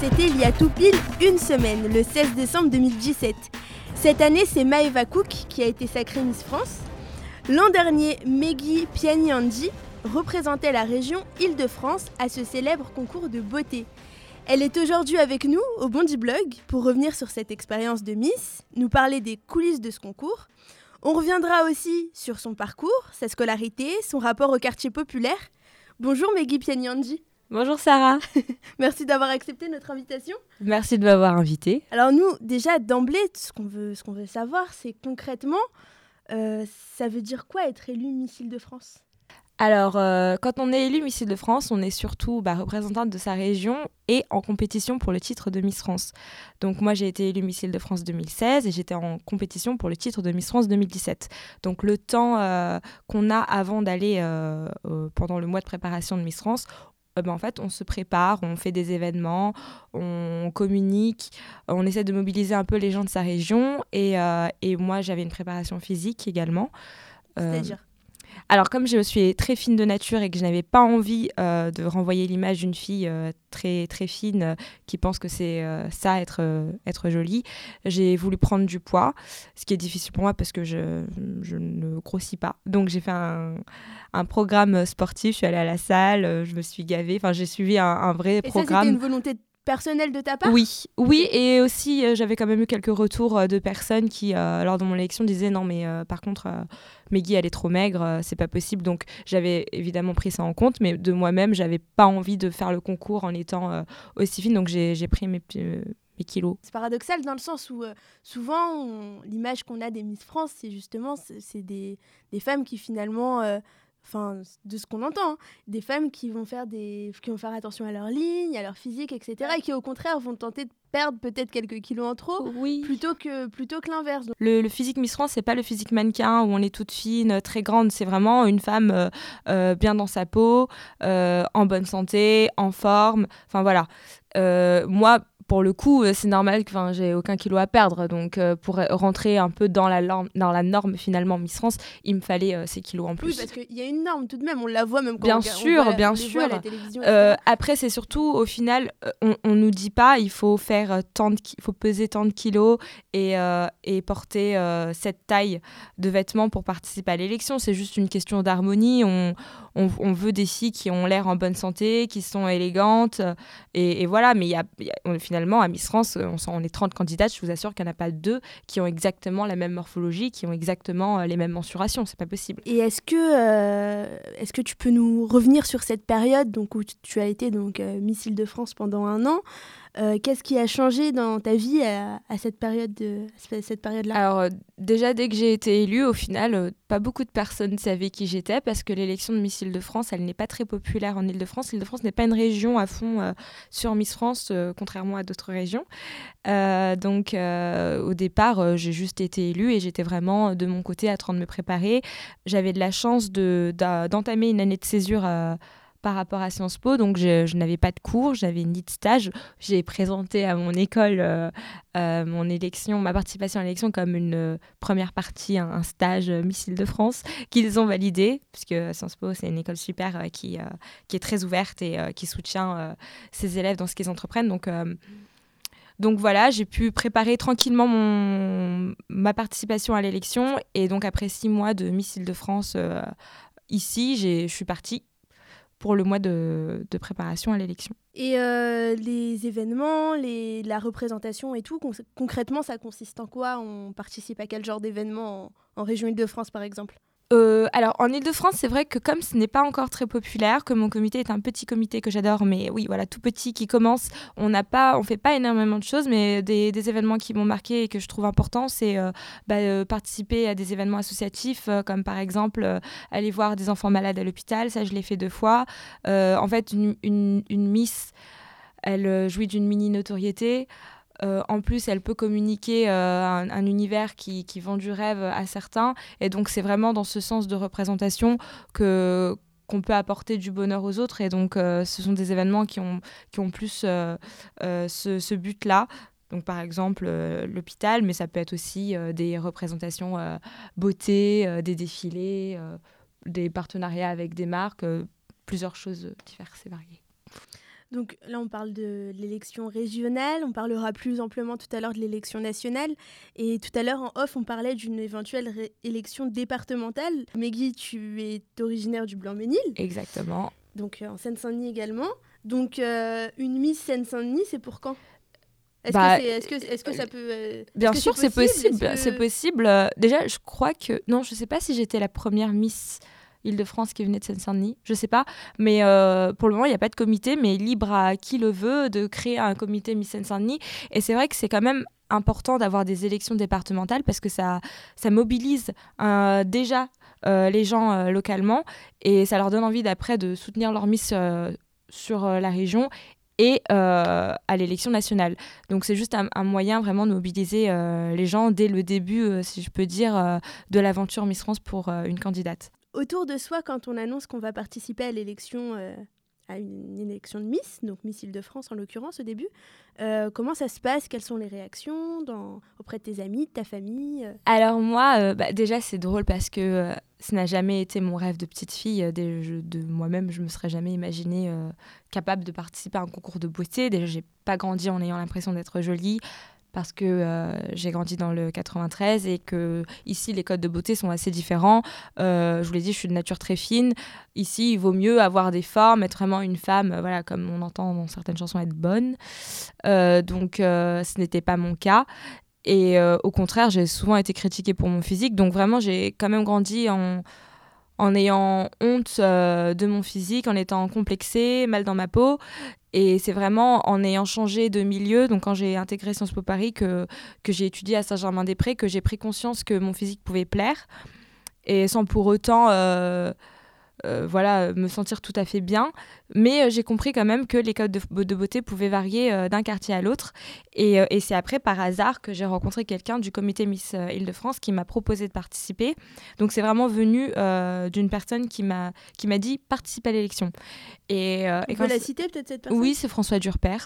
C'était il y a tout pile une semaine, le 16 décembre 2017. Cette année, c'est Maeva Cook qui a été sacrée Miss France. L'an dernier, Meggy Pianyandi représentait la région Île-de-France à ce célèbre concours de beauté. Elle est aujourd'hui avec nous au Bondi Blog pour revenir sur cette expérience de Miss, nous parler des coulisses de ce concours. On reviendra aussi sur son parcours, sa scolarité, son rapport au quartier populaire. Bonjour Meggy Pianyandi. Bonjour Sarah. Merci d'avoir accepté notre invitation. Merci de m'avoir invitée. Alors nous, déjà d'emblée, ce qu'on veut, ce qu'on veut savoir, c'est concrètement, euh, ça veut dire quoi être élu Missile de France? Alors, euh, quand on est élu Missile de France, on est surtout bah, représentante de sa région et en compétition pour le titre de Miss France. Donc moi, j'ai été élue Missile de France 2016 et j'étais en compétition pour le titre de Miss France 2017. Donc le temps euh, qu'on a avant d'aller pendant le mois de préparation de Miss France, euh, ben, en fait, on se prépare, on fait des événements, on communique, on essaie de mobiliser un peu les gens de sa région. Et, euh, et moi, j'avais une préparation physique également. Euh, C'est-à-dire alors, comme je suis très fine de nature et que je n'avais pas envie euh, de renvoyer l'image d'une fille euh, très, très fine euh, qui pense que c'est ça, être, être jolie, j'ai voulu prendre du poids, ce qui est difficile pour moi parce que je, je ne grossis pas. Donc, j'ai fait un, un, programme sportif, je suis allée à la salle, je me suis gavée, enfin, j'ai suivi un, un vrai et programme. Ça, une volonté personnel de ta part Oui, oui, et aussi j'avais quand même eu quelques retours de personnes qui, lors de mon élection, disaient non, mais par contre, Meggy elle est trop maigre, euh, c'est pas possible. Donc j'avais évidemment pris ça en compte, mais de moi-même, j'avais pas envie de faire le concours en étant euh, aussi fine, donc j'ai pris mes, euh, mes kilos. C'est paradoxal dans le sens où souvent l'image qu'on a des Miss France, c'est justement c'est des, des, femmes qui finalement enfin de ce qu'on entend, hein, des femmes qui vont faire des qui vont faire attention à leur ligne, à leur physique, etc. et qui au contraire vont tenter de perdre peut-être quelques kilos en trop, oui. plutôt que plutôt que l'inverse. Le, physique Miss France, c'est pas le physique mannequin où on est toute fine, très grande. C'est vraiment une femme euh, euh, bien dans sa peau, euh, en bonne santé, en forme. Enfin voilà. moi, pour le coup, euh, c'est normal que j'ai aucun kilo à perdre. Donc, euh, pour rentrer un peu dans la, norme, dans la norme, finalement, Miss France, il me fallait euh, ces kilos en plus. Oui, parce qu'il y a une norme tout de même, on la voit même quand bien on, sûr, voit, bien on sûr. À la télévision. après, c'est surtout, au final, on, on nous dit pas, il faut faire tant de, il faut peser tant de kilos et, et porter cette taille de vêtements pour participer à l'élection. C'est juste une question d'harmonie. On, on, veut des filles qui ont l'air en bonne santé, qui sont élégantes. Et, voilà, mais y a, finalement, à Miss France, on, on est 30 candidates, je vous assure qu'il n'y en a pas deux qui ont exactement la même morphologie, qui ont exactement euh, les mêmes mensurations. C'est pas possible. Et est-ce que, euh, est-ce que tu peux nous revenir sur cette période donc, où tu as été donc, euh, Miss Île-de-France pendant un an euh, qu'est-ce qui a changé dans ta vie à, cette période de, cette période-là Alors euh, déjà dès que j'ai été élue, au final, euh, pas beaucoup de personnes savaient qui j'étais parce que l'élection de Miss Île-de-France, elle n'est pas très populaire en Île-de-France. Île-de-France n'est pas une région à fond sur Miss France, contrairement à d'autres régions. donc au départ, j'ai juste été élue et j'étais vraiment de mon côté en train de me préparer. J'avais de la chance d'entamer une année de césure par rapport à Sciences Po. Donc, je, n'avais pas de cours, j'avais ni de stage. J'ai présenté à mon école euh, euh, mon élection, ma participation à l'élection comme une euh, première partie, un, stage Missile de France qu'ils ont validé, puisque Sciences Po, c'est une école super qui, qui est très ouverte et qui soutient ses élèves dans ce qu'ils entreprennent. Donc, donc voilà, j'ai pu préparer tranquillement mon, ma participation à l'élection. Et donc après six mois de Missile de France ici, je suis partie pour le mois de, préparation à l'élection. Et euh, les événements, la représentation et tout, concrètement, ça consiste en quoi? On participe à quel genre d'événements en région Île-de-France, par exemple? Euh, alors en Ile-de-France, c'est vrai que comme ce n'est pas encore très populaire, que mon comité est un petit comité que j'adore, mais oui, voilà, tout petit qui commence, on n'a pas, on fait pas énormément de choses, mais des, événements qui m'ont marqué et que je trouve importants, c'est euh, bah, euh, participer à des événements associatifs, comme par exemple aller voir des enfants malades à l'hôpital, ça je l'ai fait deux fois. en fait, une, Miss, elle jouit d'une mini notoriété. Euh, en plus, elle peut communiquer euh, un, univers qui, vend du rêve à certains. Et donc, c'est vraiment dans ce sens de représentation que qu'on peut apporter du bonheur aux autres. Et donc, euh, ce sont des événements qui ont, qui ont plus ce, but-là. Donc, par exemple, l'hôpital, mais ça peut être aussi des représentations beauté, des défilés, des partenariats avec des marques, plusieurs choses diverses et variées. Donc là, on parle de l'élection régionale, on parlera plus amplement tout à l'heure de l'élection nationale. Et tout à l'heure, en off, on parlait d'une éventuelle élection départementale. Meggy, tu es originaire du Blanc-Ménil. Exactement. Donc euh, en Seine-Saint-Denis également. Donc euh, une Miss Seine-Saint-Denis, c'est pour quand? Est-ce Bah, que, est-ce que, ça peut... euh, Bien est-ce que sûr, c'est possible? C'est que- possible. Déjà, je crois que. Non, je sais pas si j'étais la première Miss Île-de-France qui venait de Seine-Saint-Denis. Je sais pas. Mais euh, pour le moment, il n'y a pas de comité, mais libre à qui le veut de créer un comité Miss Seine-Saint-Denis. Et c'est vrai que c'est quand même important d'avoir des élections départementales parce que ça, ça mobilise euh, déjà euh, les gens localement et ça leur donne envie d'après de soutenir leur Miss sur la région et à l'élection nationale. Donc c'est juste un, moyen vraiment de mobiliser les gens dès le début, si je peux dire, de l'aventure Miss France pour une candidate. Autour de soi, quand on annonce qu'on va participer à l'élection, euh, à une élection de Miss, donc Miss Île-de-France en l'occurrence au début, euh, comment ça se passe? Quelles sont les réactions auprès de tes amis, de ta famille euh? Alors moi, bah, déjà c'est drôle parce que ça n'a jamais été mon rêve de petite fille. De moi-même, je me serais jamais imaginée capable de participer à un concours de beauté. Déjà, j'ai pas grandi en ayant l'impression d'être jolie parce que euh, j'ai grandi dans le 93 et que ici les codes de beauté sont assez différents. Euh, je vous l'ai dit, je suis de nature très fine. Ici, il vaut mieux avoir des formes, être vraiment une femme, euh, voilà, comme on entend dans certaines chansons, être bonne. Donc, ce n'était pas mon cas. Et au contraire, j'ai souvent été critiquée pour mon physique. Donc vraiment, j'ai quand même grandi en, ayant honte de mon physique, en étant complexée, mal dans ma peau. Et c'est vraiment en ayant changé de milieu, donc quand j'ai intégré Sciences Po Paris, que, j'ai étudié à Saint-Germain-des-Prés, que j'ai pris conscience que mon physique pouvait plaire. Et sans pour autant... euh, euh, voilà, me sentir tout à fait bien. Mais euh, j'ai compris quand même que les codes de, de beauté pouvaient varier euh, d'un quartier à l'autre. Et, et c'est après, par hasard, que j'ai rencontré quelqu'un du comité Miss Île-de-France qui m'a proposé de participer. Donc c'est vraiment venu d'une personne qui m'a dit participe à l'élection. Et, et quand la citer peut-être cette personne? Oui, c'est François Durper.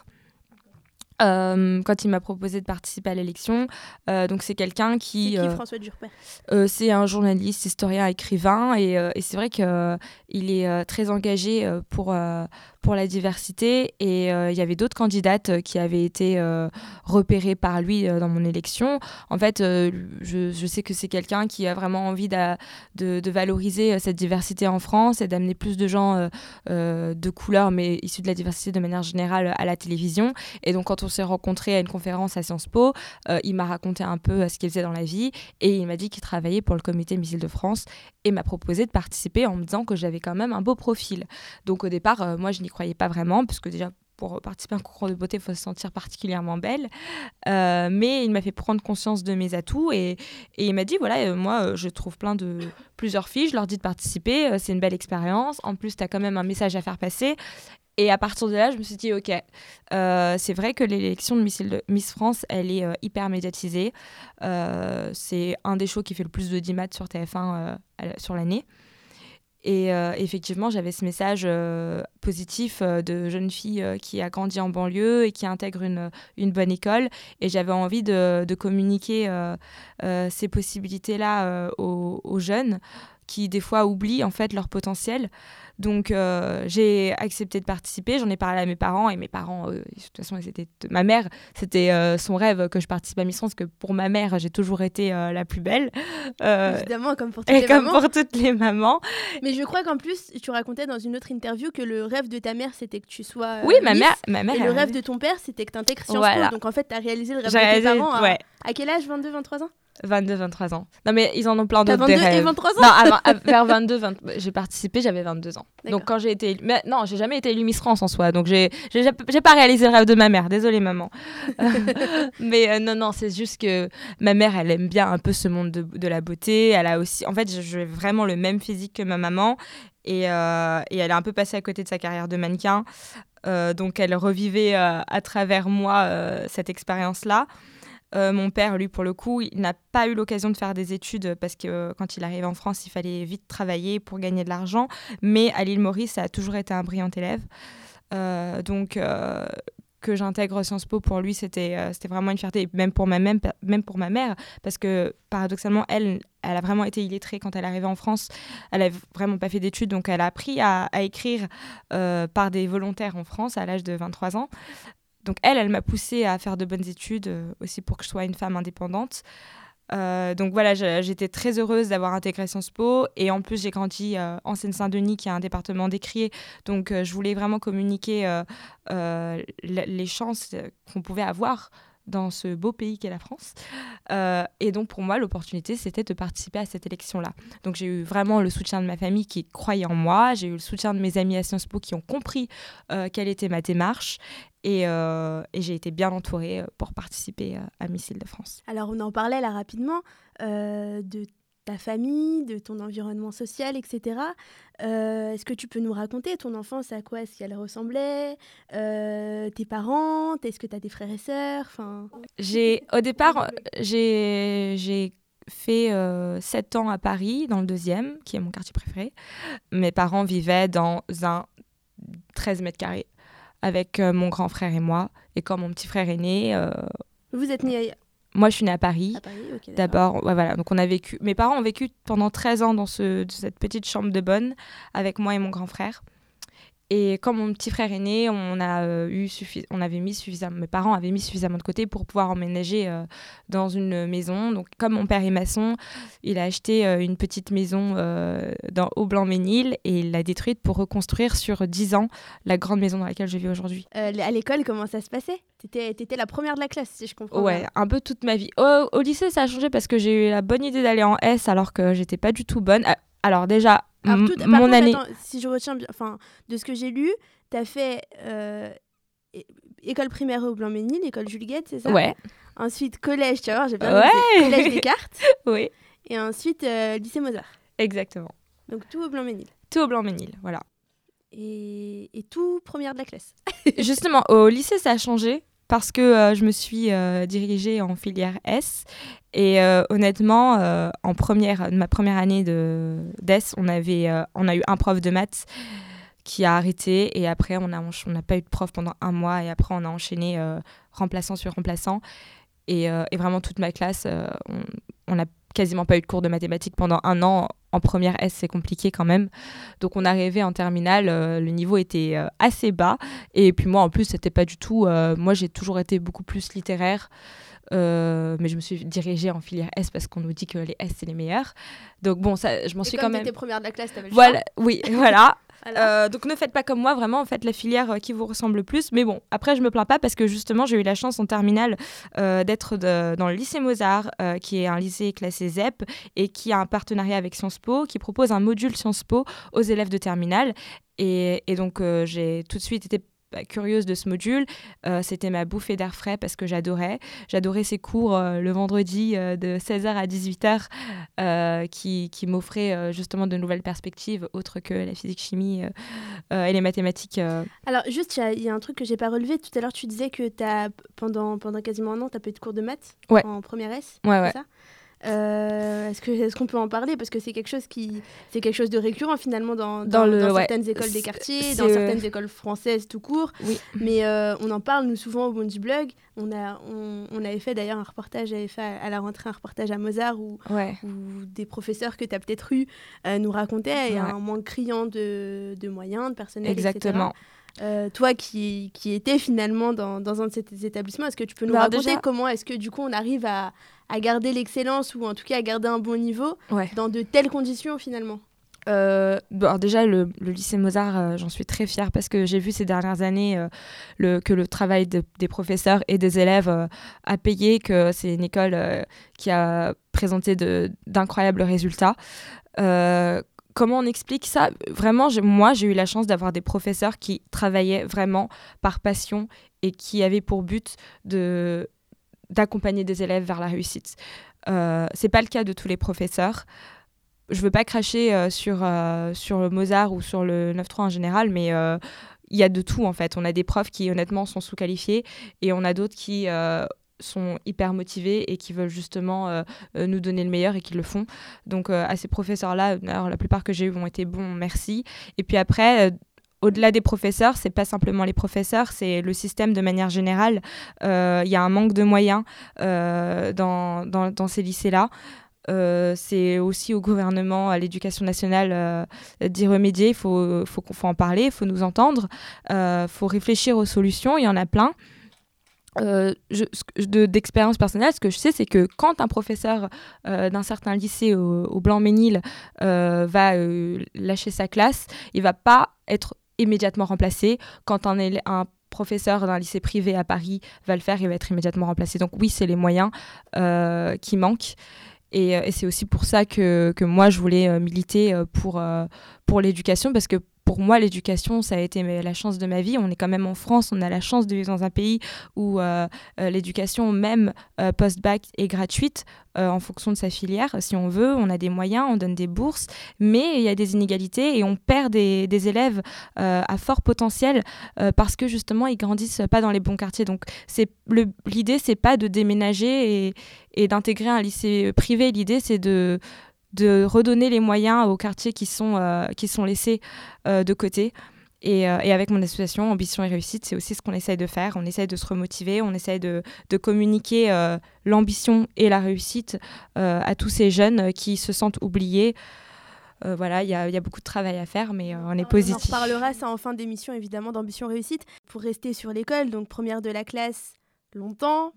Euh, quand il m'a proposé de participer à l'élection, Euh, donc c'est quelqu'un C'est qui, qui euh, François Durper c'est un journaliste, historien, écrivain, et, et c'est vrai qu'il est euh, très engagé pour, pour la diversité. Et il y avait d'autres candidates qui avaient été repérées par lui dans mon élection. En fait, je, je sais que c'est quelqu'un qui a vraiment envie de, de valoriser cette diversité en France et d'amener plus de gens de couleur, mais issus de la diversité de manière générale, à la télévision. Et donc, quand on s'est rencontrés à une conférence à Sciences Po, euh, il m'a raconté un peu euh, ce qu'il faisait dans la vie et il m'a dit qu'il travaillait pour le comité Missile de France et m'a proposé de participer en me disant que j'avais quand même un beau profil. Donc au départ, euh, moi je n'y croyais pas vraiment, parce que déjà pour participer à un concours de beauté, il faut se sentir particulièrement belle. Mais il m'a fait prendre conscience de mes atouts et, il m'a dit voilà, moi je trouve plein de plusieurs filles, je leur dis de participer, c'est une belle expérience. En plus, tu as quand même un message à faire passer. Et à partir de là, je me suis dit, ok, euh, c'est vrai que l'élection de Miss, France, elle est euh, hyper médiatisée. Euh, c'est un des shows qui fait le plus de 10 maths sur TF1 euh, à la- sur l'année. Et effectivement, j'avais ce message positif de jeune fille qui a grandi en banlieue et qui intègre une, une bonne école. Et j'avais envie de, de communiquer ces possibilités-là aux, aux jeunes qui, des fois, oublient en fait leur potentiel. Donc, euh, j'ai accepté de participer. J'en ai parlé à mes parents et mes parents, euh, de toute façon, ils étaient... ma mère, c'était euh, son rêve que je participe à Miss France, que pour ma mère, j'ai toujours été la plus belle. Évidemment, comme pour toutes et les comme mamans. pour toutes les mamans. Mais je crois qu'en plus, tu racontais dans une autre interview que le rêve de ta mère, c'était que tu sois. Oui, ma mère, ma mère Et le rêve de ton père, c'était que tu intègres Sciences Voilà. Po. Donc en fait, tu as réalisé le rêve de tes parents. à- ouais, À quel âge? 22, 23 ans? 22, 23 ans. Non, mais ils en ont plein d'autres des 22 et rêves. 23 ans Non, avant- à- vers 22, 20 j'ai participé, j'avais 22 ans. Donc quand j'ai été. Mais non, j'ai jamais été élue Miss France en soi, donc j'ai pas réalisé le rêve de ma mère, désolée maman. mais euh, non, non, c'est juste que ma mère, elle aime bien un peu ce monde de, de la beauté. Elle a aussi... En fait, j'ai vraiment le même physique que ma maman. Et, euh, et elle est un peu passée à côté de sa carrière de mannequin. Euh, donc elle revivait à travers moi cette expérience-là. Euh, mon père, lui, pour le coup, il n'a pas eu l'occasion de faire des études parce que euh, quand il arrive en France, il fallait vite travailler pour gagner de l'argent. Mais à l'île Maurice, ça a toujours été un brillant élève. Euh, donc, que j'intègre Sciences Po, pour lui, c'était vraiment une fierté, même pour, ma, mère, parce que paradoxalement, elle, a vraiment été illettrée quand elle est arrivée en France. Elle n'a vraiment pas fait d'études, donc elle a appris à écrire par des volontaires en France à l'âge de 23 ans. Donc elle, elle m'a poussée à faire de bonnes études aussi pour que je sois une femme indépendante. Euh, donc voilà, j'étais très heureuse d'avoir intégré Sciences Po et en plus j'ai grandi euh, en Seine-Saint-Denis qui est un département décrié, donc euh, je voulais vraiment communiquer les chances qu'on pouvait avoir dans ce beau pays qu'est la France. Euh, et donc pour moi, l'opportunité, c'était de participer à cette élection-là. Donc j'ai eu vraiment le soutien de ma famille qui croyait en moi, j'ai eu le soutien de mes amis à Sciences Po qui ont compris euh, quelle était ma démarche. Et, euh, et j'ai été bien entourée pour participer à Missile de France. Alors on en parlait là rapidement de ta famille, de ton environnement social, etc. Euh, est-ce que tu peux nous raconter ton enfance, à quoi est-ce qu'elle ressemblait? Euh, Tes parents? Est-ce que tu as des frères et sœurs? Enfin... j'ai, Au départ, j'ai fait euh, 7 ans à Paris, dans le deuxième, qui est mon quartier préféré. Mes parents vivaient dans un 13 mètres carrés avec euh, mon grand frère et moi. Et quand mon petit frère est né... Vous êtes nés moi, je suis née à Paris. D'abord, voilà. Donc, on a vécu. Mes parents ont vécu pendant 13 ans dans ce, cette petite chambre de bonne avec moi et mon grand frère. Et quand mon petit frère est né, on, a, euh, eu on avait mis suffisamment, mes parents avaient mis suffisamment de côté pour pouvoir emménager euh, dans une maison. Donc, comme mon père est maçon, il a acheté euh, une petite maison dans, au Blanc-Ménil et il l'a détruite pour reconstruire sur 10 ans la grande maison dans laquelle je vis aujourd'hui. à l'école, comment ça se passait? Tu étais la première de la classe, si je comprends Ouais, un peu toute ma vie. Au, lycée, ça a changé parce que j'ai eu la bonne idée d'aller en S alors que j'étais pas du tout bonne. Alors déjà, mon année. si je retiens bien, enfin, de ce que j'ai lu, tu as fait euh, école primaire au Blanc-Ménil, école Jules c'est ça? Ouais. Ensuite, collège, tu vois, j'ai bien ouais. collège Descartes. oui. Et ensuite, euh, lycée Mozart. Exactement. Donc tout au Blanc-Ménil. Tout au Blanc-Ménil, voilà. Et, et tout première de la classe. Justement, au lycée, ça a changé? Parce que euh, je me suis euh, dirigée en filière S. Et euh, honnêtement, en première, ma première année de d'S, on, avait, on a eu un prof de maths qui a arrêté et après on n'a on pas eu de prof pendant un mois et après on a enchaîné remplaçant sur remplaçant. Et, et, vraiment toute ma classe, on n'a quasiment pas eu de cours de mathématiques pendant un an en première S, c'est compliqué quand même. Donc on arrivait en terminale, euh, le niveau était euh, assez bas. Et puis moi, en plus, c'était pas du tout. Euh, moi, j'ai toujours été beaucoup plus littéraire. mais je me suis dirigée en filière S parce qu'on nous dit que les S c'est les meilleurs. Donc bon, ça, je m'en suis quand même. première de la classe, t'avais le Voilà, oui, voilà. Euh, donc ne faites pas comme moi, vraiment, faites la filière euh, qui vous ressemble le plus. Mais bon, après, je me plains pas parce que justement, j'ai eu la chance en terminale euh, d'être dans le lycée Mozart, qui est un lycée classé ZEP et qui a un partenariat avec Sciences Po, qui propose un module Sciences Po aux élèves de terminale. Et donc, j'ai tout de suite été bah, curieuse de ce module. Euh, c'était ma bouffée d'air frais parce que j'adorais. J'adorais ces cours euh, le vendredi euh, de 16h à 18h qui, qui m'offraient justement de nouvelles perspectives autres que la physique-chimie et les mathématiques. Alors juste, il y, a un truc que j'ai pas relevé. Tout à l'heure, tu disais que as, pendant, pendant quasiment un an, tu as pas eu de cours de maths en première S. Ouais, ouais. Ça? Euh, est-ce que est-ce qu'on peut en parler? Parce que c'est quelque chose qui c'est quelque chose de récurrent finalement dans, dans, certaines écoles des quartiers, dans certaines écoles françaises tout court. Oui. Mais euh, on en parle nous souvent au Bondi Blog. On a on, avait fait d'ailleurs un reportage, j'avais fait à, la rentrée un reportage à Mozart où, des professeurs que tu as peut-être eu euh, nous racontaient un manque criant de, de moyens, de personnel, Exactement. Toi qui, qui étais finalement dans, dans un de ces établissements, est-ce que tu peux nous bah, raconter comment est-ce que du coup on arrive à, à garder l'excellence ou en tout cas à garder un bon niveau dans de telles conditions finalement? Euh, bon, déjà, le, lycée Mozart, euh, j'en suis très fière parce que j'ai vu ces dernières années euh, le, que le travail des professeurs et des élèves a payé, que c'est une école qui a présenté d'incroyables résultats. Comment on explique ça? Vraiment, moi, j'ai eu la chance d'avoir des professeurs qui travaillaient vraiment par passion et qui avaient pour but de d'accompagner des élèves vers la réussite. Euh, c'est pas le cas de tous les professeurs. Je veux pas cracher euh, sur, euh, sur le Mozart ou sur le 9-3 en général, mais euh, il y a de tout en fait. On a des profs qui honnêtement sont sous-qualifiés et on a d'autres qui sont hyper motivés et qui veulent justement nous donner le meilleur et qui le font. Donc à ces professeurs-là, la plupart que j'ai eu ont été bons, merci. Et puis après, au-delà des professeurs, c'est pas simplement les professeurs, c'est le système de manière générale. Il y a un manque de moyens dans, dans, ces lycées-là. c'est aussi au gouvernement, à l'éducation nationale d'y remédier. Il faut, faut, faut, en parler, il faut nous entendre, il faut réfléchir aux solutions. Il y en a plein. Euh, d'expérience personnelle, ce que je sais, c'est que quand un professeur euh, d'un certain lycée au, Blanc-Ménil euh, va lâcher sa classe, il va pas être immédiatement remplacé. Quand un, un professeur d'un lycée privé à Paris va le faire, il va être immédiatement remplacé. Donc oui, c'est les moyens qui manquent. Et, et c'est aussi pour ça que, que moi, je voulais militer pour, pour l'éducation, parce que pour moi, l'éducation, ça a été la chance de ma vie. On est quand même en France, on a la chance de vivre dans un pays où euh, euh, l'éducation, même euh, post-bac, est gratuite en fonction de sa filière. Si on veut, on a des moyens, on donne des bourses, mais il y a des inégalités et on perd des, élèves à fort potentiel parce que justement, ils grandissent pas dans les bons quartiers. Donc, l'idée, c'est pas de déménager et, et d'intégrer un lycée privé. L'idée, c'est de de redonner les moyens aux quartiers qui sont, euh, qui sont laissés euh, de côté. Et, euh, et, avec mon association Ambition et Réussite, c'est aussi ce qu'on essaye de faire. On essaye de se remotiver, on essaye de, de communiquer l'ambition et la réussite à tous ces jeunes qui se sentent oubliés. voilà, il y, y, a beaucoup de travail à faire, mais on est positif. On en reparlera ça en fin d'émission, évidemment, d'Ambition Réussite. Pour rester sur l'école, donc première de la classe, longtemps.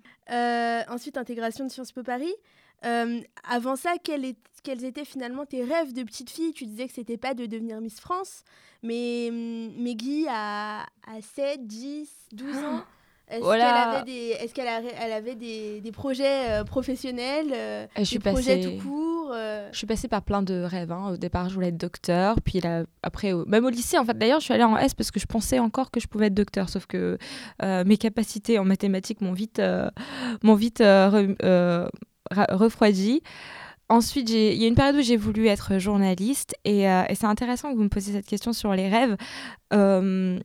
ensuite, intégration de Sciences Po Paris. Avant ça, est, quels étaient finalement tes rêves de petite fille? Tu disais que c'était pas de devenir Miss France, mais hum, Meggy a, a 7, 10, 12 ans. Est-ce qu'elle avait, des, est qu'elle elle avait des, des projets euh, professionnels, euh, je des projets tout court euh? Je suis passée par plein de rêves. Hein. Au départ, je voulais être docteur, puis là, après, même au lycée, en fait. D'ailleurs, je suis allée en S parce que je pensais encore que je pouvais être docteur, sauf que mes capacités en mathématiques m'ont vite, m'ont vite refroidi. Ensuite, il y a une période où j'ai voulu être journaliste et, euh, c'est intéressant que vous me posiez cette question sur les rêves. Euh,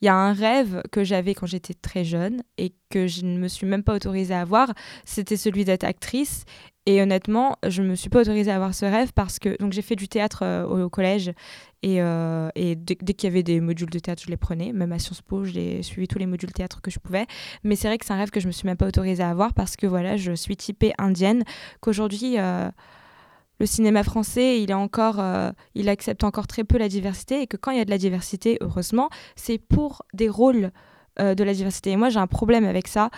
il y a un rêve que j'avais quand j'étais très jeune et que je ne me suis même pas autorisée à avoir, c'était celui d'être actrice. Et honnêtement, je ne me suis pas autorisée à avoir ce rêve parce que donc j'ai fait du théâtre euh, au, collège et, euh, dès, qu'il y avait des modules de théâtre, je les prenais. Même à Sciences Po, j'ai suivi tous les modules de théâtre que je pouvais. Mais c'est vrai que c'est un rêve que je me suis même pas autorisée à avoir parce que voilà, je suis typée indienne. Qu'aujourd'hui, euh, le cinéma français, il est encore, il accepte encore très peu la diversité et que quand il y a de la diversité, heureusement, c'est pour des rôles de la diversité. Et moi, j'ai un problème avec ça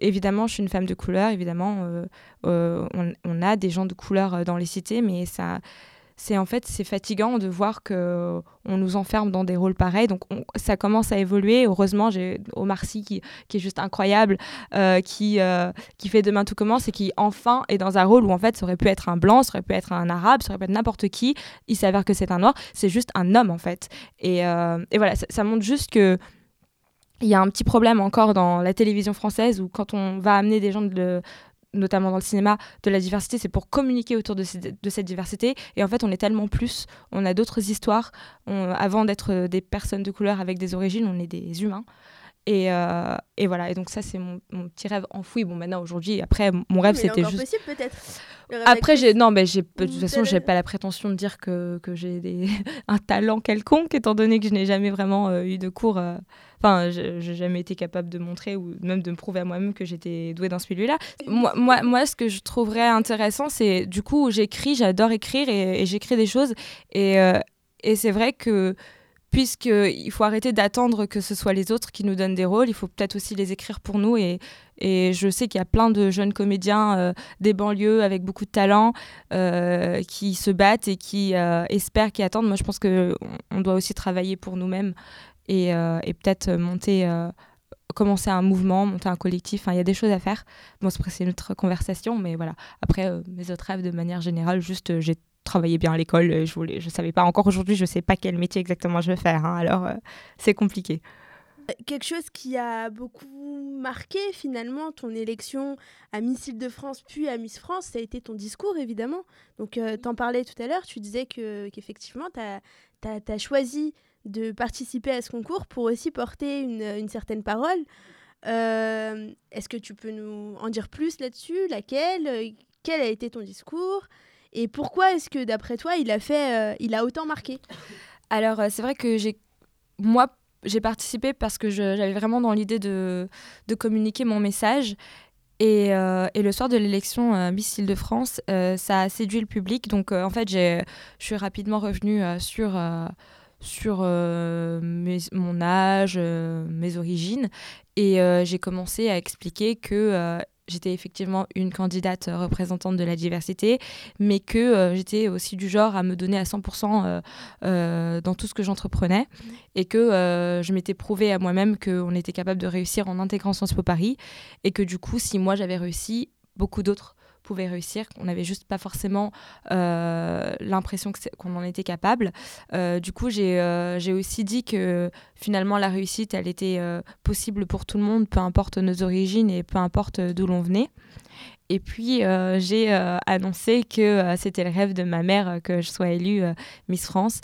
évidemment, je suis une femme de couleur, évidemment, euh, euh, on, a des gens de couleur euh, dans les cités, mais ça, c'est en fait, c'est fatigant de voir que on nous enferme dans des rôles pareils. Donc, ça commence à évoluer. Heureusement, j'ai Omar Sy qui, qui, est juste incroyable, qui, qui fait Demain tout commence et qui enfin est dans un rôle où en fait, ça aurait pu être un blanc, ça aurait pu être un arabe, ça aurait pu être n'importe qui. Il s'avère que c'est un noir. C'est juste un homme en fait. Et, et voilà, ça montre juste que il y a un petit problème encore dans la télévision française où quand on va amener des gens de notamment dans le cinéma, de la diversité, c'est pour communiquer autour de, de, cette diversité. Et en fait, on est tellement plus, on a d'autres histoires. avant d'être des personnes de couleur avec des origines, on est des humains. Et, euh, et, voilà, et donc ça, c'est mon, mon, petit rêve enfoui. Bon, maintenant, aujourd'hui, après, mon rêve, c'était juste. possible, peut-être. Après, j'ai non, mais j'ai de toute façon, j'ai pas la prétention de dire que, que j'ai des... un talent quelconque, étant donné que je n'ai jamais vraiment euh, eu de cours. Euh, enfin, j'ai jamais été capable de montrer ou même de me prouver à moi-même que j'étais douée dans ce milieu-là. Moi, moi, ce que je trouverais intéressant, c'est du coup, j'écris, j'adore écrire et, j'écris des choses. Et, et c'est vrai que puisqu'il faut arrêter d'attendre que ce soit les autres qui nous donnent des rôles, il faut peut-être aussi les écrire pour nous. Et, et je sais qu'il y a plein de jeunes comédiens euh, des banlieues avec beaucoup de talent euh, qui se battent et qui euh, espèrent, qui attendent. Moi, je pense qu'on on doit aussi travailler pour nous-mêmes et, et peut-être monter commencer un mouvement, monter un collectif. il y a des choses à faire. Bon, c'est une autre conversation, mais voilà. Après, mes autres rêves, de manière générale, juste, j'ai travaillais bien à l'école. Euh, je voulais, je savais pas encore aujourd'hui, je sais pas quel métier exactement je vais faire. Hein, alors euh, c'est compliqué. Euh, quelque chose qui a beaucoup marqué finalement ton élection à Miss Île-de-France puis à Miss France, ça a été ton discours évidemment. Donc tu en parlais tout à l'heure, tu disais que, qu'effectivement tu as, as, choisi de participer à ce concours pour aussi porter une, une certaine parole. est-ce que tu peux nous en dire plus là-dessus? Laquelle? Quel a été ton discours? Et pourquoi est-ce que, d'après toi, il a, fait, euh, il a autant marqué? Alors, c'est vrai que j'ai, moi, j'ai participé parce que j'avais vraiment dans l'idée de, de, communiquer mon message. Et, et le soir de l'élection Miss Île-de-France, ça a séduit le public. Donc, en fait, je suis rapidement revenue sur sur euh, mon âge, euh, mes origines. Et euh, j'ai commencé à expliquer que j'étais effectivement une candidate représentante de la diversité, mais que j'étais aussi du genre à me donner à 100% dans tout ce que j'entreprenais et que je m'étais prouvé à moi-même qu'on était capable de réussir en intégrant Sciences Po Paris et que du coup, si moi j'avais réussi, beaucoup d'autres pouvait réussir. On n'avait juste pas forcément euh, l'impression qu'on en était capable. Euh, du coup, euh, j'ai aussi dit que finalement, la réussite, elle était possible pour tout le monde, peu importe nos origines et peu importe d'où l'on venait. Et puis, j'ai annoncé que c'était le rêve de ma mère que je sois élue Miss France.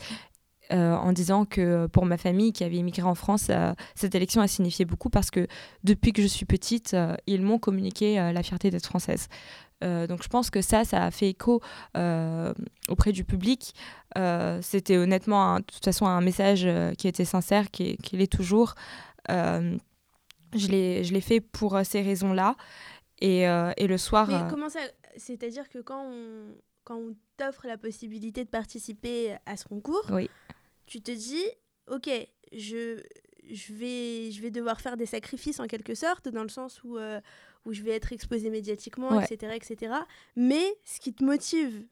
en disant que pour ma famille qui avait immigré en France, cette élection a signifié beaucoup parce que depuis que je suis petite, ils m'ont communiqué la fierté d'être française. Euh, donc je pense que ça, ça a fait écho euh, auprès du public. Euh, c'était honnêtement, de toute façon, un message qui était sincère, qui, qui l'est toujours. je l'ai fait pour ces raisons-là. Et, et, le soir... Mais comment ça C'est-à-dire que quand on, quand on t'offre la possibilité de participer à ce concours, oui. tu te dis, ok, je, je, vais, je vais devoir faire des sacrifices en quelque sorte, dans le sens où où je vais être exposée médiatiquement, etc., etc. Mais ce qui te motive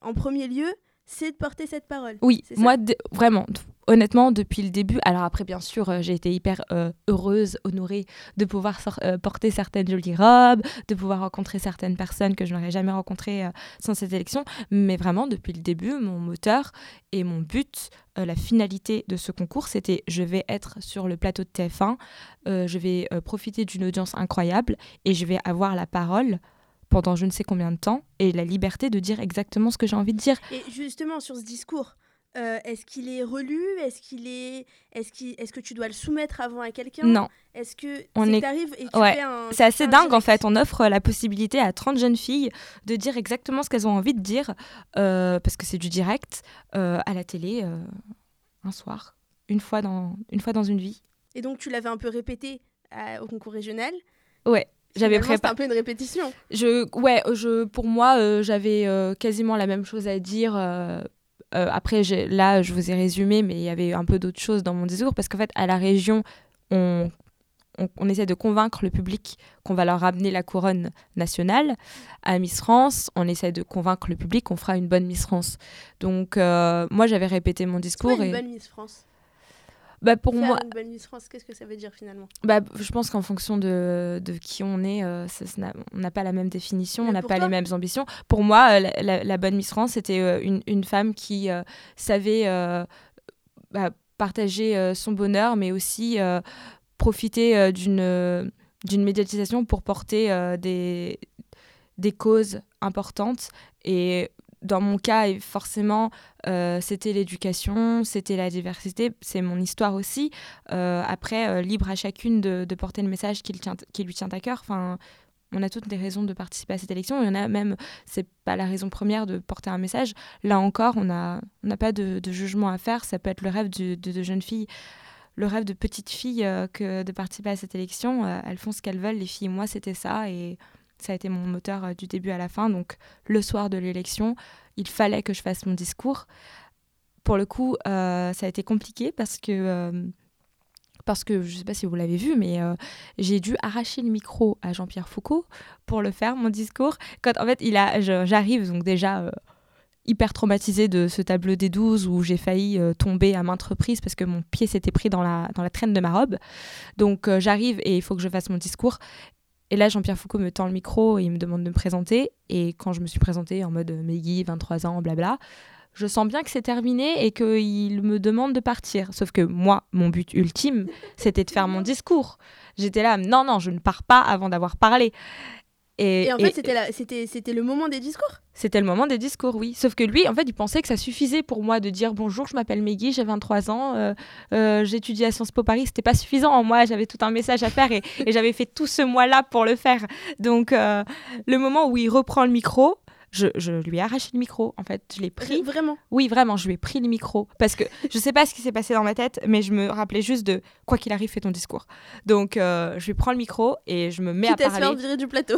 en premier lieu, c'est de porter cette parole. Oui, moi, vraiment, honnêtement, depuis le début, alors après, bien sûr, euh, j'ai été hyper euh, heureuse, honorée de pouvoir euh, porter certaines jolies robes, de pouvoir rencontrer certaines personnes que je n'aurais jamais rencontrées sans cette élection. Mais vraiment, depuis le début, mon moteur et mon but, la finalité de ce concours, c'était je vais être sur le plateau de TF1, je vais profiter d'une audience incroyable et je vais avoir la parole pendant je ne sais combien de temps et la liberté de dire exactement ce que j'ai envie de dire. Et justement sur ce discours, euh, est-ce qu'il est relu? Est-ce qu'il est est-ce que tu dois le soumettre avant à quelqu'un? Non. Est-ce que on est arrive et tu ouais. un C'est assez dingue en fait, on offre la possibilité à 30 jeunes filles de dire exactement ce qu'elles ont envie de dire euh, parce que c'est du direct euh, à la télé un soir, une fois dans une fois dans une vie. Et donc tu l'avais un peu répété au concours régional? Ouais, j'avais préparé un peu une répétition. Je ouais, je pour moi euh, j'avais euh, quasiment la même chose à dire. Euh, après là je vous ai résumé, mais il y avait un peu d'autres choses dans mon discours parce qu'en fait à la région on, on, essaie de convaincre le public qu'on va leur ramener la couronne nationale. À Miss France, on essaie de convaincre le public qu'on fera une bonne Miss France. Donc, moi, j'avais répété mon discours. Quoi, une bonne Miss France? Bah pour moi une bonne Miss France qu'est-ce que ça veut dire finalement? Bah je pense qu'en fonction de, de, qui on est euh, on n'a pas la même définition on n'a pas les mêmes ambitions. Pour moi euh, la, bonne Miss France c'était euh, une, une, femme qui savait bah, partager son bonheur mais aussi profiter d'une d'une médiatisation pour porter des des causes importantes. Et dans mon cas, forcément, euh, c'était l'éducation, c'était la diversité, c'est mon histoire aussi. Euh, après, euh, libre à chacune de, porter le message qui, tient, lui tient à cœur. Enfin, on a toutes des raisons de participer à cette élection. Il y en a même, c'est pas la raison première de porter un message. Là encore, on n'a on pas de, jugement à faire. Ça peut être le rêve de, de, jeunes filles le rêve de petites filles que de participer à cette élection. elles font ce qu'elles veulent, les filles. Moi, c'était ça. Et ça a été mon moteur euh, du début à la fin. Donc le soir de l'élection, il fallait que je fasse mon discours. Pour le coup, euh, ça a été compliqué parce que, euh, parce que je ne sais pas si vous l'avez vu, mais j'ai dû arracher le micro à Jean-Pierre Foucault pour le faire, mon discours. Quand en fait, il a, j'arrive donc déjà hyper traumatisée de ce tableau des 12 où j'ai failli tomber à maintes reprises parce que mon pied s'était pris dans la, dans la traîne de ma robe. Donc j'arrive et il faut que je fasse mon discours. Et là, Jean-Pierre Foucault me tend le micro et il me demande de me présenter. Et quand je me suis présentée en mode Meggy, 23 ans, blabla, je sens bien que c'est terminé et qu'il me demande de partir. Sauf que moi, mon but ultime, c'était de faire mon discours. J'étais là, non, non, je ne pars pas avant d'avoir parlé. Et, en fait, c'était le moment des discours C'était le moment des discours, oui. Sauf que lui, en fait, il pensait que ça suffisait pour moi de dire bonjour, je m'appelle Meggy, j'ai 23 ans, euh, euh, j'étudie à Sciences Po Paris. C'était pas suffisant. Moi, j'avais tout un message à faire et, j'avais fait tout ce mois-là pour le faire. Donc, euh, le moment où il reprend le micro, je, je lui ai arraché le micro. En fait, je l'ai pris. Vraiment? Oui, vraiment, je lui ai pris le micro. Parce que je sais pas ce qui s'est passé dans ma tête, mais je me rappelais juste de quoi qu'il arrive, fais ton discours. Donc, euh, je lui prends le micro et je me mets Quitte à à se parler. faire virer du plateau.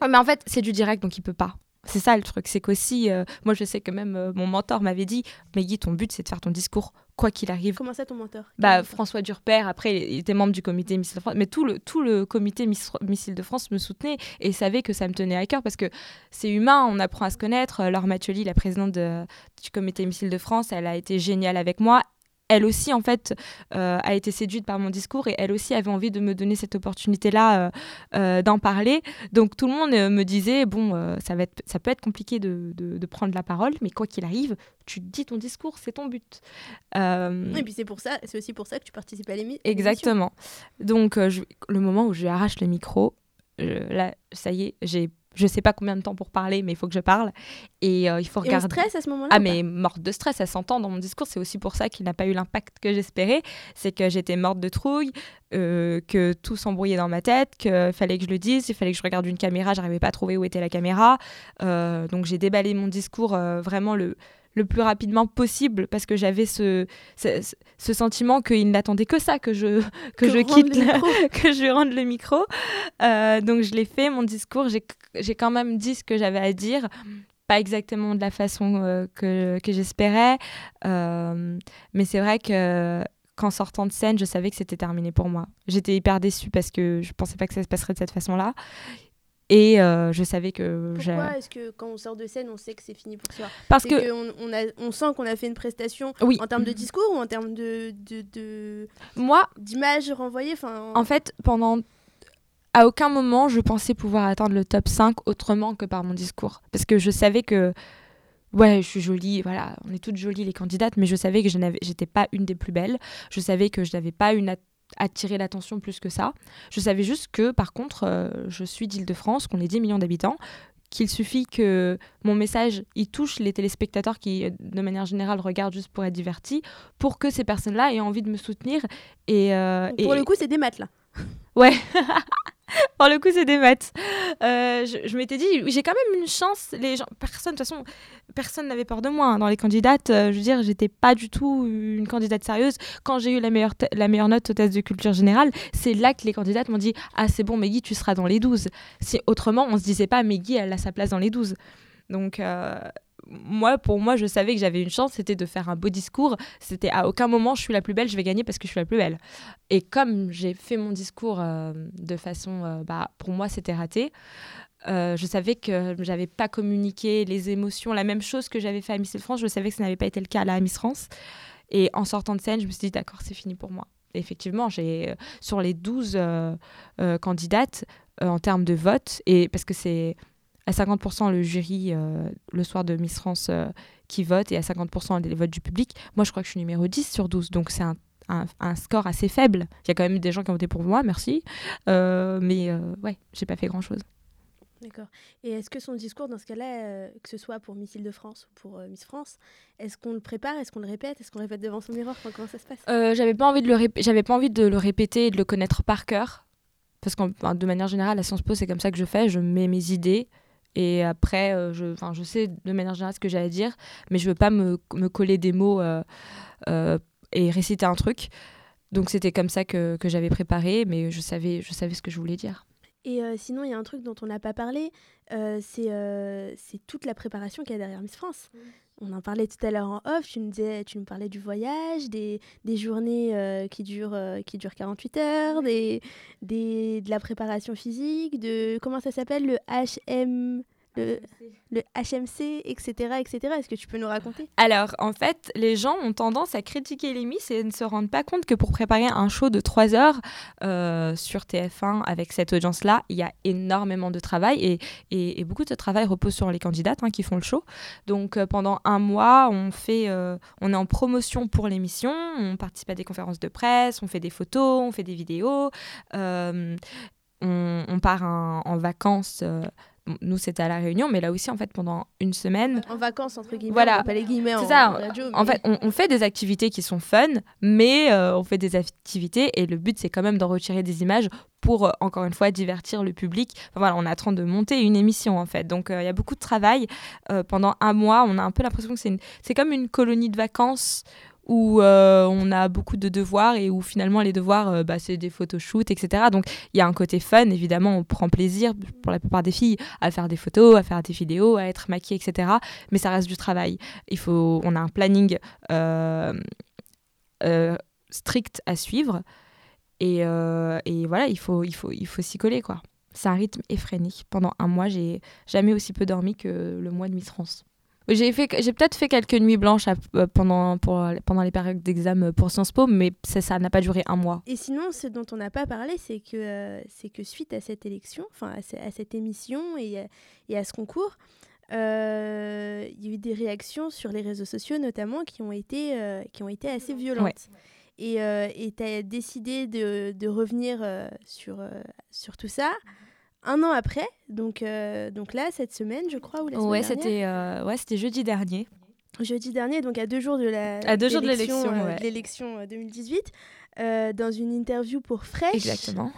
Ouais, mais en fait, c'est du direct, donc il peut pas. C'est ça le truc, c'est qu'aussi, euh, moi je sais que même euh, mon mentor m'avait dit, Meggy, ton but c'est de faire ton discours, quoi qu'il arrive. Comment ça, ton mentor? Bah, François Durper, après, il était membre du comité Missile de France, mais tout le, tout le comité Miss- Missile de France me soutenait et savait que ça me tenait à cœur parce que c'est humain, on apprend à se connaître. Laure Mathioli, la présidente de- du comité Missile de France, elle a été géniale avec moi. Elle aussi, en fait, euh, a été séduite par mon discours et elle aussi avait envie de me donner cette opportunité-là euh, euh, d'en parler. Donc tout le monde me disait, bon, ça, va être, ça peut être compliqué de, de- de prendre la parole, mais quoi qu'il arrive, tu dis ton discours, c'est ton but. Et puis c'est pour ça, c'est aussi pour ça que tu participes à l'émi- à l'émission. Exactement. Donc, je- le moment où je lui arrache le micro, je- là, ça y est, j'ai, je sais pas combien de temps pour parler, mais il faut que je parle. Et euh, il faut Et regarder. stresse à ce moment-là Ah, mais morte de stress, ça s'entend dans mon discours. C'est aussi pour ça qu'il n'a pas eu l'impact que j'espérais. C'est que j'étais morte de trouille, euh, que tout s'embrouillait dans ma tête, qu'il fallait que je le dise, il fallait que je regarde une caméra, j'arrivais pas à trouver où était la caméra. Euh, donc j'ai déballé mon discours vraiment le, le plus rapidement possible parce que j'avais ce, ce, ce sentiment qu'il n'attendait que ça, que je, que je rende quitte le le- micro. que je rende le micro. Euh, donc je l'ai fait, mon discours, j'ai j'ai quand même dit ce que j'avais à dire. Pas exactement de la façon euh, que, que j'espérais. Euh, mais c'est vrai que qu'en sortant de scène, je savais que c'était terminé pour moi. J'étais hyper déçue parce que je pensais pas que ça se passerait de cette façon-là. Et euh, je savais que... Pourquoi est-ce que quand on sort de scène, on sait que c'est fini pour soi? Parce que... qu'on on a- on sent qu'on a fait une prestation Oui, en termes de discours ou en termes de de- de- moi, d'images renvoyées enfin, En fait, pendant. À aucun moment, je pensais pouvoir atteindre le top 5 autrement que par mon discours. Parce que je savais que. Ouais, je suis jolie, voilà, on est toutes jolies les candidates, mais je savais que je n'avais, j'étais pas une des plus belles. Je savais que je n'avais pas une at- attiré l'attention plus que ça. Je savais juste que, par contre, euh, je suis d'Île-de-France, qu'on est 10 millions d'habitants, qu'il suffit que mon message il touche les téléspectateurs qui, euh, de manière générale, regardent juste pour être divertis, pour que ces personnes-là aient envie de me soutenir. Et, euh, Pour et- le coup, c'est des maths là. Ouais. Pour le coup, c'est des maths. Euh, je m'étais dit, j'ai quand même une chance. Les gens, personne, de toute façon, personne n'avait peur de moi hein. dans les candidates. euh, je veux dire, j'étais pas du tout une candidate sérieuse. Quand j'ai eu la meilleure, la meilleure note au test de culture générale, c'est là que les candidates m'ont dit, ah c'est bon, Meggy, tu seras dans les 12. Si autrement, on se disait pas, Meggy, elle a sa place dans les 12. Donc euh, moi, pour moi, je savais que j'avais une chance, c'était de faire un beau discours. C'était à aucun moment, je suis la plus belle, je vais gagner parce que je suis la plus belle. Et comme j'ai fait mon discours euh, de façon, euh, bah, pour moi, c'était raté. euh, je savais que j'avais pas communiqué les émotions, la même chose que j'avais fait à Miss France. Je savais que ça n'avait pas été le cas à Miss France. Et en sortant de scène, je me suis dit, d'accord, c'est fini pour moi. Effectivement, j'ai sur les 12 euh, euh, candidates en termes de vote, et parce que c'est à 50% le jury euh, le soir de Miss France euh, qui vote et à 50% les votes du public, moi je crois que je suis numéro 10 sur 12. Donc c'est un, un- un score assez faible. Il y a quand même des gens qui ont voté pour moi, merci. Euh, mais euh, ouais, j'ai pas fait grand chose. D'accord. Et est-ce que son discours, dans ce cas-là, euh, que ce soit pour Miss Île-de-France ou pour Miss France, est-ce qu'on le prépare, est-ce qu'on le répète, est-ce qu'on le répète devant son miroir? Enfin, Comment ça se passe? J'avais pas envie de le j'avais pas envie de le répéter et de le connaître par cœur parce que de manière générale à Sciences Po c'est comme ça que je fais je mets mes idées et après euh, je enfin je sais de manière générale ce que j'ai à dire mais je veux pas me, me coller des mots euh, euh, et réciter un truc. Donc c'était comme ça que, que j'avais préparé mais je savais je savais ce que je voulais dire. Et euh, sinon, il y a un truc dont on n'a pas parlé, euh, c'est euh, c'est toute la préparation qu'il y a derrière Miss France. On en parlait tout à l'heure en off, tu nous, disais, tu nous parlais du voyage, des, des journées euh, qui, durent, euh, qui durent 48 heures, des, des, de la préparation physique, de comment ça s'appelle, le HM, le, le HMC, etc. etc. Est-ce que tu peux nous raconter? Alors, en fait, les gens ont tendance à critiquer les Miss et ne se rendent pas compte que pour préparer un show de 3 heures euh, sur TF1 avec cette audience-là, il y a énormément de travail et, et- et beaucoup de travail repose sur les candidates hein, qui font le show. Donc, euh, pendant un mois, on, fait, euh, on est en promotion pour l'émission, on participe à des conférences de presse, on fait des photos, on fait des vidéos. on, on part en, en vacances euh, nous c'était à la Réunion, mais là aussi en fait pendant une semaine. En vacances entre guillemets. Voilà. Les guillemets. C'est ça. radio, En mais- fait, on, on fait des activités qui sont fun, mais euh, on fait des activités et le but c'est quand même d'en retirer des images pour euh, encore une fois divertir le public. Enfin, voilà, on est en train de monter une émission en fait, donc euh, il y a beaucoup de travail pendant un mois. On a un peu l'impression que c'est une- c'est comme une colonie de vacances où euh, on a beaucoup de devoirs et où finalement les devoirs euh, bah, c'est des photoshoots etc donc il y a un côté fun évidemment on prend plaisir pour la plupart des filles à faire des photos à faire des vidéos à être maquillée etc mais ça reste du travail. Il faut on a un planning euh, strict à suivre. Et, et voilà il faut il faut il faut s'y coller quoi. C'est un rythme effréné. Pendant un mois j'ai jamais aussi peu dormi que le mois de Miss France j'ai fait j'ai peut-être fait quelques nuits blanches à- euh, pendant pour, pendant les périodes d'examen pour Sciences Po mais ça ça n'a pas duré un mois Et sinon, ce dont on n'a pas parlé, c'est que, euh, c'est que suite à cette élection, enfin à, ce- à cette émission et, à- et à ce concours, euh, il y a eu des réactions sur les réseaux sociaux notamment qui ont été, euh, qui ont été assez violentes. Ouais. Et tu as décidé de, de revenir euh, sur, euh, sur tout ça un an après, donc, euh, donc là, cette semaine, je crois, ou la semaine ouais dernière c'était euh, ouais c'était jeudi dernier jeudi dernier, donc à deux jours de la À deux jours de l'élection, euh, ouais. de l'élection, euh, 2018, euh, dans une interview pour Fresh, exactement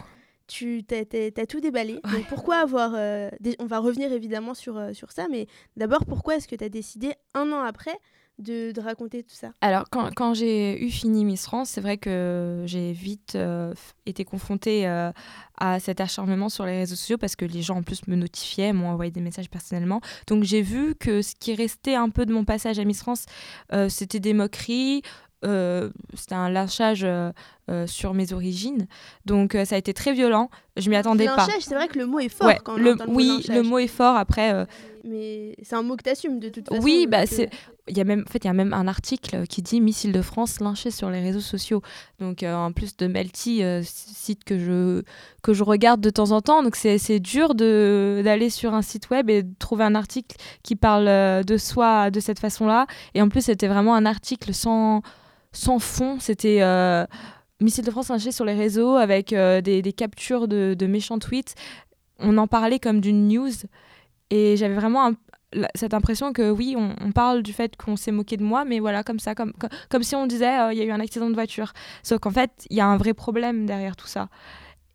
tu as, tout déballé. Donc pourquoi avoir... on va revenir évidemment sur, sur ça, mais d'abord, pourquoi est-ce que tu as décidé un an après de, raconter tout ça? Alors, quand, quand j'ai eu fini Miss France, c'est vrai que j'ai vite euh, été confrontée euh, à cet acharnement sur les réseaux sociaux parce que les gens en plus me notifiaient, m'ont envoyé des messages personnellement. Donc, j'ai vu que ce qui restait un peu de mon passage à Miss France, euh, c'était des moqueries. c'était un lynchage euh, euh, sur mes origines. Donc, euh, ça a été très violent. Je m'y attendais pas. C'est vrai que le mot est fort Ouais, quand on le, le oui, le mot est fort. Après, euh, Mais c'est un mot que tu assumes de toute façon. oui, bah c'est. Il y a même, en fait, il y a même un article qui dit Missile de France lynché sur les réseaux sociaux. Donc, en plus de Melty, site que je que je regarde de temps en temps. Donc, c'est dur de d'aller sur un site web et de trouver un article qui parle de soi de cette façon-là. Et en plus, c'était vraiment un article sans sans fond. C'était Missile de France lynché sur les réseaux avec euh, des, captures de, méchants tweets. On en parlait comme d'une news. Et j'avais vraiment cette impression que oui, on, parle du fait qu'on s'est moqué de moi, mais voilà, comme ça, comme, si on disait euh, il y a eu un accident de voiture. Sauf qu'en fait, il y a un vrai problème derrière tout ça.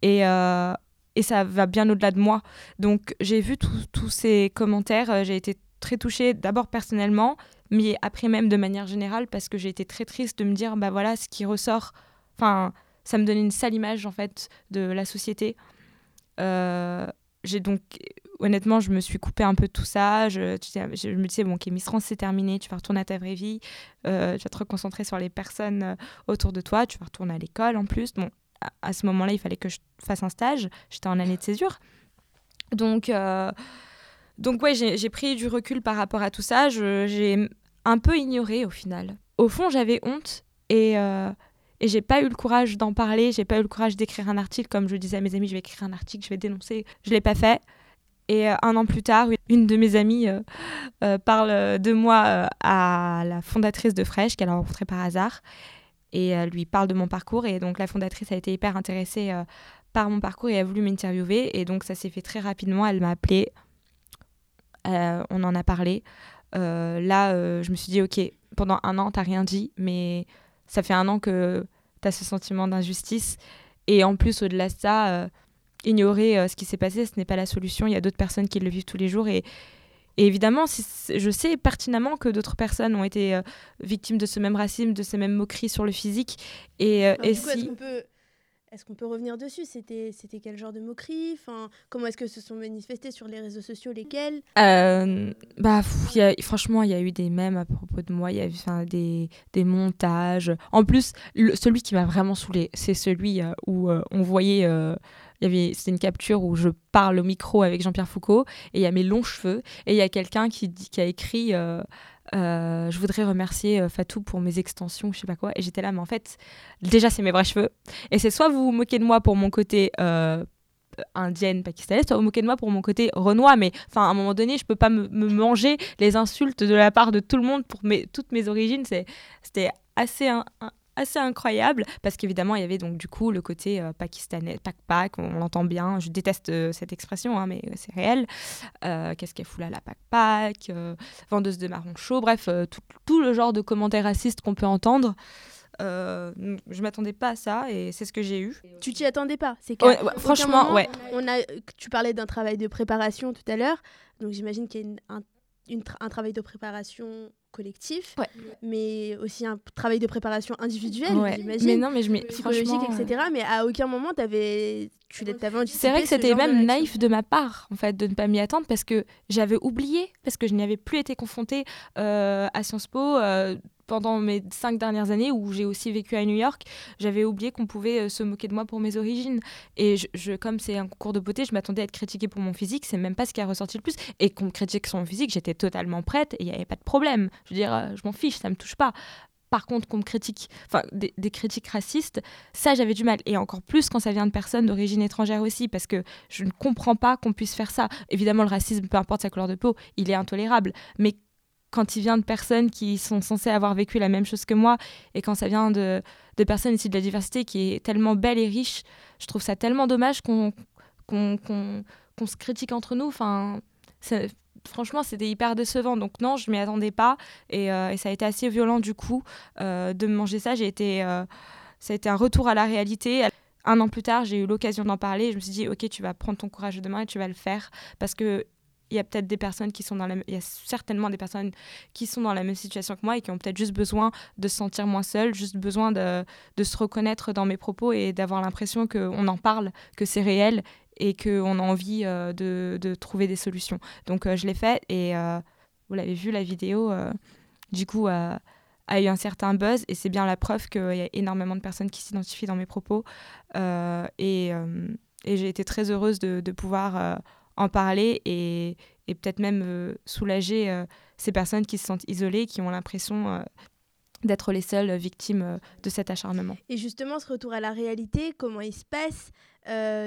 Et, euh, ça va bien au-delà de moi. Donc j'ai vu tous ces commentaires, j'ai été très touchée d'abord personnellement, mais après même de manière générale, parce que j'ai été très triste de me dire, bah voilà, ce qui ressort, enfin, ça me donnait une sale image en fait de la société. Euh, j'ai donc honnêtement, je me suis coupée un peu de tout ça. Je, me disais, bon, ok, Miss France, c'est terminé. Tu vas retourner à ta vraie vie. Euh, tu vas te reconcentrer sur les personnes euh, autour de toi. Tu vas retourner à l'école en plus. Bon, à, ce moment-là, il fallait que je fasse un stage. J'étais en année de césure. Donc, euh, donc ouais, j'ai pris du recul par rapport à tout ça. J'ai un peu ignoré au final. Au fond, j'avais honte et, et j'ai pas eu le courage d'en parler. J'ai pas eu le courage d'écrire un article. Comme je disais à mes amis, je vais écrire un article, je vais dénoncer. Je l'ai pas fait. Et euh, un an plus tard, une de mes amies euh, euh, parle de moi à la fondatrice de Fresh, qu'elle a rencontrée par hasard. Et elle lui parle de mon parcours. Et donc la fondatrice a été hyper intéressée par mon parcours et a voulu m'interviewer. Et donc ça s'est fait très rapidement. Elle m'a appelée. On en a parlé. Là, je me suis dit, ok, pendant un an, t'as rien dit, mais ça fait un an que t'as ce sentiment d'injustice. Et en plus, au-delà de ça, euh, ignorer euh, ce qui s'est passé, ce n'est pas la solution. Il y a d'autres personnes qui le vivent tous les jours. Et, et évidemment, je sais pertinemment que d'autres personnes ont été euh, victimes de ce même racisme, de ces mêmes moqueries sur le physique. Et, Alors, et du coup, est-ce si... est-ce qu'on peut revenir dessus? C'était, quel genre de moquerie enfin, Comment est-ce que se sont manifestés sur les réseaux sociaux Lesquels? Euh, bah, franchement, il y a eu des mèmes à propos de moi, il y a eu des, montages. En plus, celui qui m'a vraiment saoulé, c'est celui euh, où euh, on voyait. c'était une capture où je parle au micro avec Jean-Pierre Foucault et il y a mes longs cheveux et il y a quelqu'un qui, a écrit euh, Je voudrais remercier euh, Fatou pour mes extensions, je sais pas quoi. Et j'étais là, mais en fait, déjà, c'est mes vrais cheveux. Et c'est soit vous vous moquez de moi pour mon côté euh, indienne, pakistanaise, soit vous vous moquez de moi pour mon côté renois. Mais enfin, à un moment donné, je peux pas me, manger les insultes de la part de tout le monde pour mes, toutes mes origines. C'était assez, assez incroyable parce qu'évidemment il y avait donc du coup le côté pakistanais, pac pac, on l'entend bien. Je déteste cette expression, hein, mais c'est réel. Qu'est-ce qu'elle fout là, la pac, vendeuse de marron chaud, bref, tout, tout, le genre de commentaires racistes qu'on peut entendre. Euh, je m'attendais pas à ça et c'est ce que j'ai eu. Tu t'y attendais pas C'est franchement, ouais. On a, tu parlais d'un travail de préparation tout à l'heure, donc j'imagine qu'il y a un, un, travail de préparation collectif, mais aussi un travail de préparation individuelle, j'imagine. Mais non, mais je psychologique, etc. Mais à aucun moment avais, tu l'avais C'est vrai que c'était même naïf de ma part, en fait, de ne pas m'y attendre parce que j'avais oublié, parce que je n'y avais plus été confrontée euh, à Sciences Po. Euh, pendant mes cinq dernières années où j'ai aussi vécu à New York, j'avais oublié qu'on pouvait euh, se moquer de moi pour mes origines. Et comme c'est un concours de beauté, je m'attendais à être critiquée pour mon physique. C'est même pas ce qui a ressorti le plus. Et qu'on me critique sur mon physique, j'étais totalement prête et il n'y avait pas de problème. Je veux dire, euh, je m'en fiche, ça me touche pas. Par contre, qu'on me critique, enfin, des, des, critiques racistes, ça, j'avais du mal. Et encore plus quand ça vient de personnes d'origine étrangère aussi, parce que je ne comprends pas qu'on puisse faire ça. Évidemment, le racisme, peu importe sa couleur de peau, il est intolérable. Mais quand il vient de personnes qui sont censées avoir vécu la même chose que moi, et quand ça vient de, de personnes issues de la diversité qui est tellement belle et riche, je trouve ça tellement dommage qu'on se critique entre nous. Enfin, franchement, c'était hyper décevant. Donc non, je m'y attendais pas, et, euh, ça a été assez violent du coup euh, de manger ça. J'ai été, euh, ça a été un retour à la réalité. Un an plus tard, j'ai eu l'occasion d'en parler. Je me suis dit, ok, tu vas prendre ton courage demain et tu vas le faire parce que il y a peut-être des personnes qui sont dans la il y a certainement des personnes qui sont dans la même situation que moi et qui ont peut-être juste besoin de se sentir moins seules, juste besoin de, de se reconnaître dans mes propos et d'avoir l'impression qu'on en parle, que c'est réel et qu'on a envie euh, de, de, trouver des solutions. Donc euh, je l'ai fait et euh, vous l'avez vu, la vidéo, du coup, a eu un certain buzz et c'est bien la preuve qu'il y a énormément de personnes qui s'identifient dans mes propos et, et j'ai été très heureuse de, de pouvoir en parler et, peut-être même euh, soulager euh, ces personnes qui se sentent isolées, qui ont l'impression euh, d'être les seules victimes de cet acharnement. Et justement, ce retour à la réalité, comment il se passe?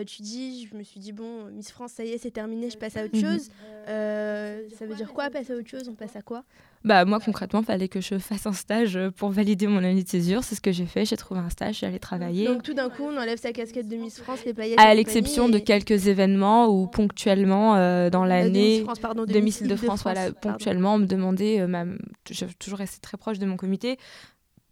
Tu dis, je me suis dit, bon, Miss France, ça y est, c'est terminé, je passe à autre mhm. chose. ça veut dire quoi, passer à autre chose On passe à quoi? Bah, moi, concrètement, il fallait que je fasse un stage euh, pour valider mon année de césure. C'est ce que j'ai fait. J'ai trouvé un stage, j'allais travailler. Donc, tout d'un coup, on enlève sa casquette de Miss France, les paillettes. À l'exception de quelques événements où, ponctuellement, euh, dans l'année. de, Miss de, France, voilà, ponctuellement, on me demandait. Euh, J'ai toujours resté très proche de mon comité.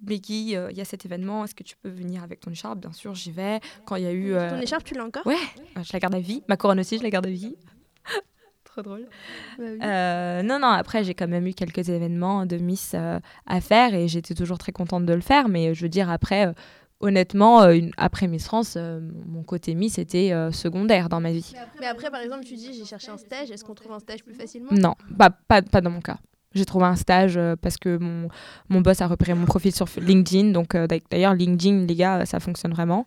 Becky, il y a cet événement, est-ce que tu peux venir avec ton écharpe? Bien sûr, j'y vais. Quand il y a eu. Ton écharpe, tu l'as encore? Ouais, je la garde à vie. Ma couronne aussi, je la garde à vie drôle. Bah euh, non, non, après, j'ai quand même eu quelques événements de Miss euh, à faire et j'étais toujours très contente de le faire. Mais je veux dire, après, euh, honnêtement, après Miss France, mon côté Miss était secondaire dans ma vie. Mais après, par exemple, tu dis, j'ai cherché un stage. Est-ce qu'on trouve un stage plus facilement? Non, pas dans mon cas. J'ai trouvé un stage parce que mon, mon boss a repéré mon profil sur LinkedIn. Donc, d'ailleurs, LinkedIn, les gars, ça fonctionne vraiment.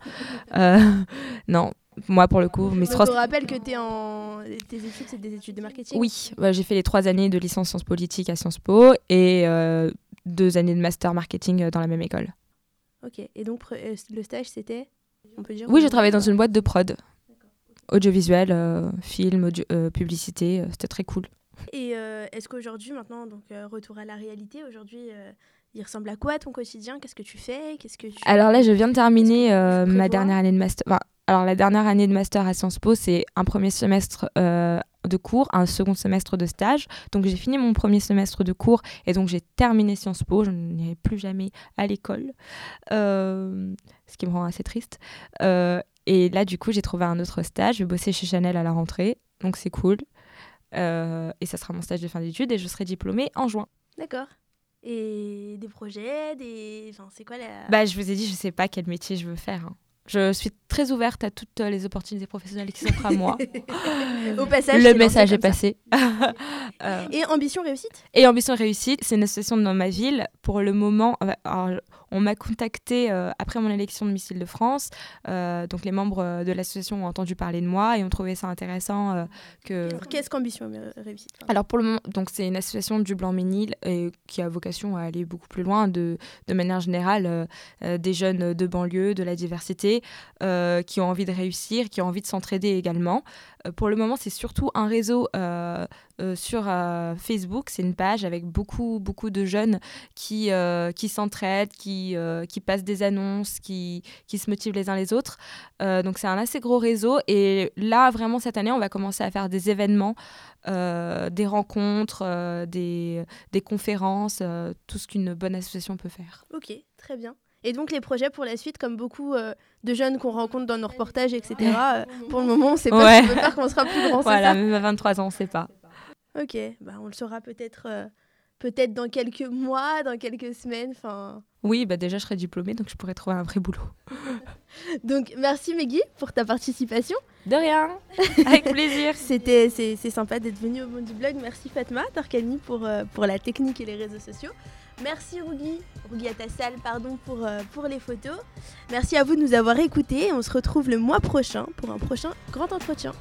non, moi pour le coup mais je rappelle que es en... tes études c'est des études de marketing. Oui j'ai fait les trois années de licence sciences politiques à Sciences Po et euh, deux années de master marketing euh, dans la même école. Ok et donc euh, le stage c'était on peut dire oui j'ai travaillé dans une boîte de prod. Audiovisuel film publicité c'était très cool et est-ce qu'aujourd'hui maintenant donc retour à la réalité aujourd'hui il ressemble à quoi ton quotidien? Qu'est-ce que tu fais? Qu'est-ce que tu... Alors là, je viens de terminer ma dernière année de master. Alors, la dernière année de master à Sciences Po, c'est un premier semestre euh, de cours, un second semestre de stage. Donc, j'ai fini mon premier semestre de cours et donc j'ai terminé Sciences Po. Je n'irai plus jamais à l'école, euh, ce qui me rend assez triste. Euh, et là, du coup, j'ai trouvé un autre stage. Je vais bosser chez Chanel à la rentrée, donc c'est cool. Et ça sera mon stage de fin d'études et je serai diplômée en juin. D'accord. Et des projets, des... Enfin, c'est quoi la... Bah, je vous ai dit, je sais pas quel métier je veux faire. Hein. Je suis très ouverte à toutes les opportunités professionnelles qui s'offrent à moi. Au passage, le message est passé. Euh, et ambition réussite? Et ambition réussite, c'est une association dans ma ville. Pour le moment, on m'a contacté euh, après mon élection de Missile de France. Euh, donc les membres de l'association ont entendu parler de moi et ont trouvé ça intéressant que. Qu'est-ce qu'ambition réussite Alors pour le moment, donc c'est une association du Blanc-Ménil qui a vocation à aller beaucoup plus loin de, de manière générale des jeunes de banlieue, de la diversité, qui ont envie de réussir, qui ont envie de s'entraider également. pour le moment, c'est surtout un réseau sur Facebook. C'est une page avec beaucoup beaucoup de jeunes qui qui, qui s'entraident, qui, qui passent des annonces, qui, qui se motivent les uns les autres. donc c'est un assez gros réseau. Et là, vraiment, cette année, on va commencer à faire des événements, des rencontres, des, des conférences, tout ce qu'une bonne association peut faire. Ok, très bien. Et donc les projets pour la suite, comme beaucoup euh, de jeunes qu'on rencontre dans nos reportages, etc., euh, pour le moment, on ne sait pas, ouais. on qu'on sera plus grand. Voilà, même à 23 ans, on ne sait pas. Ok, bah, on le saura peut-être euh, peut-être dans quelques mois, dans quelques semaines. Enfin. Oui, bah déjà je serai diplômée, donc je pourrais trouver un vrai boulot. donc merci Meggy pour ta participation. De rien, avec plaisir. C'était c'est sympa d'être venu au monde du blog. Merci Fatma Tarkani pour pour la technique et les réseaux sociaux. Merci Rougui, Rougui à ta salle, pardon pour, euh, pour les photos. Merci à vous de nous avoir écoutés. On se retrouve le mois prochain pour un prochain grand entretien.